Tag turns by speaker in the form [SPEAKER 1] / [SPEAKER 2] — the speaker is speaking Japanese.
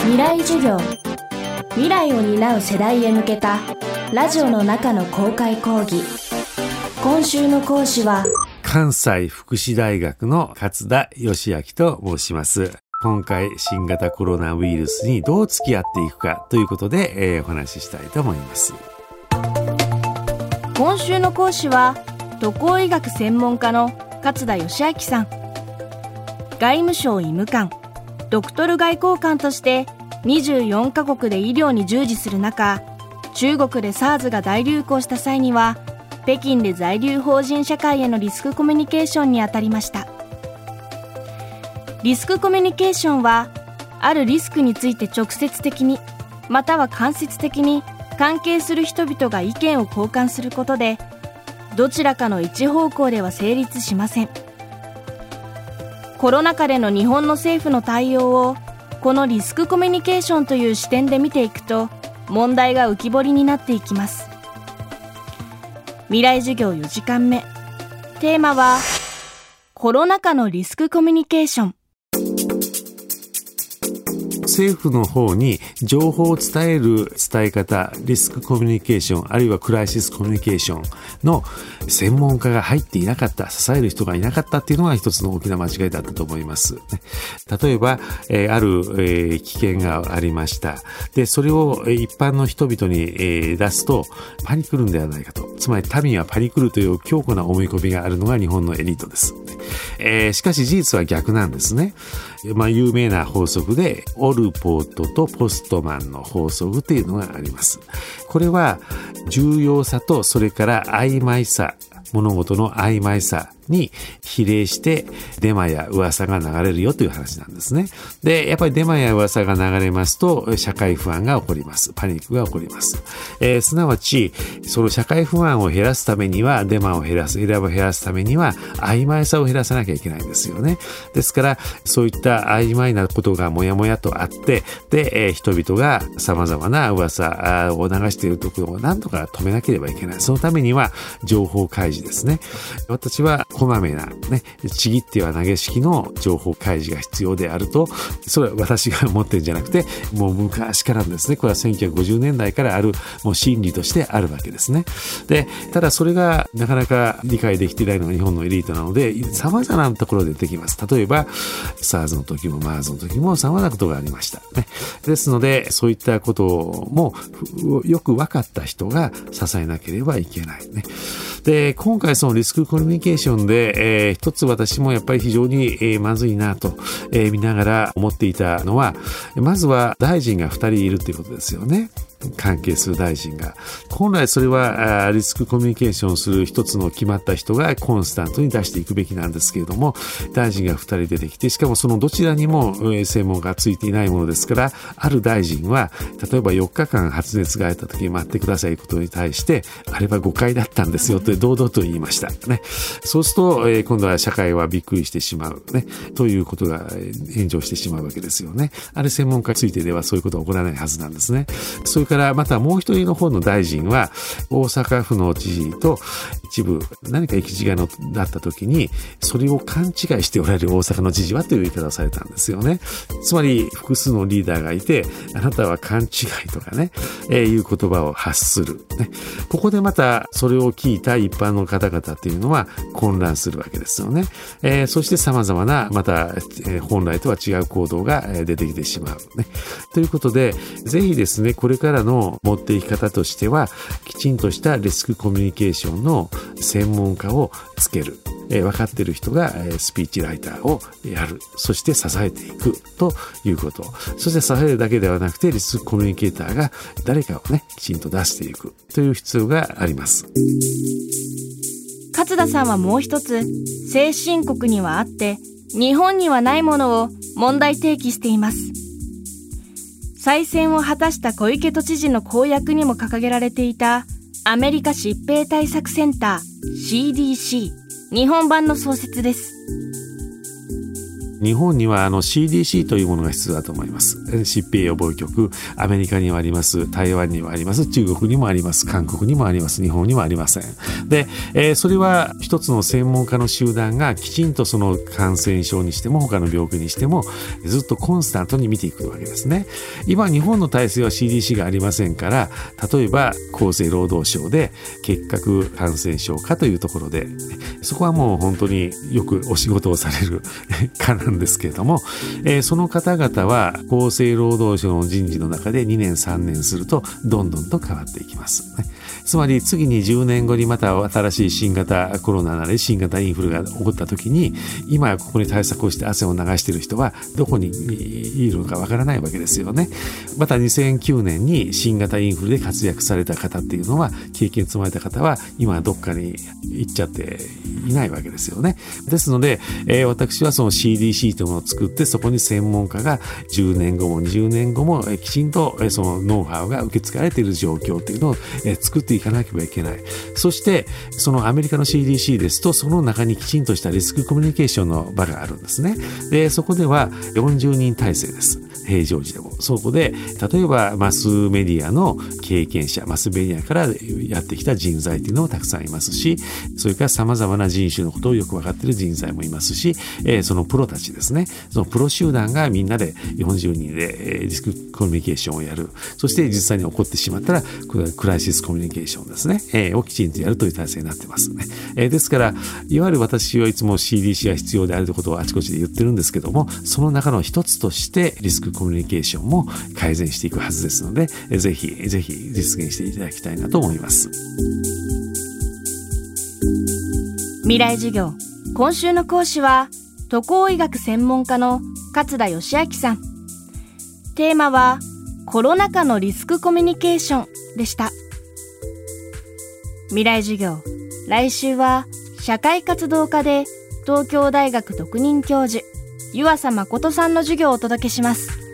[SPEAKER 1] 未来授業。未来を担う世代へ向けたラジオの中の公開講義。今週の講師は
[SPEAKER 2] 関西福祉大学の勝田義明と申します。今回新型コロナウイルスにどう付き合っていくかということで、えー、お話ししたいと思います。
[SPEAKER 1] 今週の講師は渡航医学専門家の勝田義明さん。外務省医務官ドクトル外交官として24カ国で医療に従事する中中国で SARS が大流行した際には北京で在留邦人社会へのリスクコミュニケーションにあたりました。リスクコミュニケーションはあるリスクについて直接的にまたは間接的に関係する人々が意見を交換することでどちらかの一方向では成立しません。コロナ禍での日本の政府の対応をこのリスクコミュニケーションという視点で見ていくと問題が浮き彫りになっていきます。未来授業4時間目。テーマはコロナ禍のリスクコミュニケーション。
[SPEAKER 2] 政府の方に情報を伝える伝え方、リスクコミュニケーション、あるいはクライシスコミュニケーションの専門家が入っていなかった、支える人がいなかったっていうのが一つの大きな間違いだったと思います。例えば、えー、ある、えー、危険がありました。で、それを一般の人々に、えー、出すとパニクるんではないかと。つまり民はパニクるという強固な思い込みがあるのが日本のエリートです。えー、しかし事実は逆なんですね。まあ、有名な法則で、オルポートとポストマンの法則というのがあります。これは重要さとそれから曖昧さ、物事の曖昧さに比例してデマや噂が流れるよという話なんですね。で、やっぱりデマや噂が流れますと社会不安が起こります。パニックが起こります。えー、すなわち、その社会不安を減らすためにはデマを減らす、選を減らすためには曖昧さを減らさなきゃいけないんですよね。ですから、そういった曖昧なことがもやもやとあって、で、えー、人々が様々な噂を流しているところを何とか止めなければいけない。そのためには情報開示ですね。私はこまめな、ね、ちぎっては投げ式の情報開示が必要であると、それは私が思ってるんじゃなくて、もう昔からですね、これは1950年代からある、もう心理としてあるわけですね。で、ただそれがなかなか理解できていないのが日本のエリートなので、様々なところでできます。例えば、SARS の時も MARS の時も様々なことがありました。ね、ですので、そういったこともよく分かった人が支えなければいけない。ね。で、今回そのリスクコミュニケーションで、えー、一つ私もやっぱり非常に、えー、まずいなと、えー、見ながら思っていたのは、まずは大臣が2人いるということですよね。関係する大臣が。本来それはリスクコミュニケーションする一つの決まった人がコンスタントに出していくべきなんですけれども、大臣が2人出てきて、しかもそのどちらにも専門がついていないものですから、ある大臣は、例えば4日間発熱があった時に待ってくださいことに対して、あれは誤解だったんですよと堂々と言いました。ね。そうすると、今度は社会はびっくりしてしまう。ね。ということが炎上してしまうわけですよね。あれ専門家についてではそういうことは起こらないはずなんですね。そうからまたもう一人の方の大臣は、大阪府の知事と一部何か行き違いのだった時に、それを勘違いしておられる大阪の知事はという言い方をされたんですよね。つまり複数のリーダーがいて、あなたは勘違いとかね、えー、いう言葉を発する。ね。ここでまたそれを聞いた一般の方々っていうのは混乱するわけですよね。えー、そして様々なまた、えー、本来とは違う行動が出てきてしまう。ね。ということで、ぜひですね、これからの持っていき方としては、きちんとしたリスクコミュニケーションの専門家をつける。えー、分かってる人が、えー、スピーチライターをやる。そして支えていくということ。そして支えるだけではなくて、リスクコミュニケーターが誰かをね、きちんと出していくという必要があります。
[SPEAKER 1] 勝田さんはもう一つ、先進国にはあって、日本にはないものを問題提起しています。再選を果たした小池都知事の公約にも掲げられていたアメリカ疾病対策センター CDC 日本版の創設です。
[SPEAKER 2] 日本にはあの CDC というものが必要だと思います。疾病予防局、アメリカにはあります、台湾にはあります、中国にもあります、韓国にもあります、日本にもありません。で、えー、それは一つの専門家の集団がきちんとその感染症にしても他の病気にしてもずっとコンスタントに見ていくわけですね。今日本の体制は CDC がありませんから、例えば厚生労働省で結核感染症かというところで、そこはもう本当によくお仕事をされる かなんですけれども、えー、その方々は厚生労働省の人事の中で2年3年するとどんどんと変わっていきます。つまり次に10年後にまた新しい新型コロナなり新型インフルが起こった時に今ここに対策をして汗を流している人はどこにいるのかわからないわけですよね。また2009年に新型インフルで活躍された方っていうのは経験積まれた方は今どっかに行っちゃっていないわけですよね。ですので、えー、私はその CDC というものを作ってそこに専門家が10年後も20年後もえきちんとえそのノウハウが受け継がれている状況というのをえ作っていかなければいけない。そして、そのアメリカの CDC ですと、その中にきちんとしたリスクコミュニケーションの場があるんですね。で、そこでは40人体制です。平常時でも。そこで、例えばマスメディアの経験者、マスメディアからやってきた人材っていうのもたくさんいますし、それから様々な人種のことをよくわかってる人材もいますし、えー、そのプロたちですね。そのプロ集団がみんなで40人でリスクコミュニケーションをやる。そして実際に起こってしまったら、クライシスコミュニケーションですね。えー、をきちんとやるという体制になってますね。えー、ですから、いわゆる私はいつも CDC が必要であるということをあちこちで言ってるんですけども、その中の一つとしてリスクコミュニケーションも改善していくはずですので、ぜひ、ぜひ実現していただきたいなと思います。
[SPEAKER 1] 未来授業。今週の講師は、渡航医学専門家の勝田義明さん。テーマは、コロナ禍のリスクコミュニケーションでした。未来授業。来週は、社会活動家で東京大学特任教授、湯浅誠さんの授業をお届けします。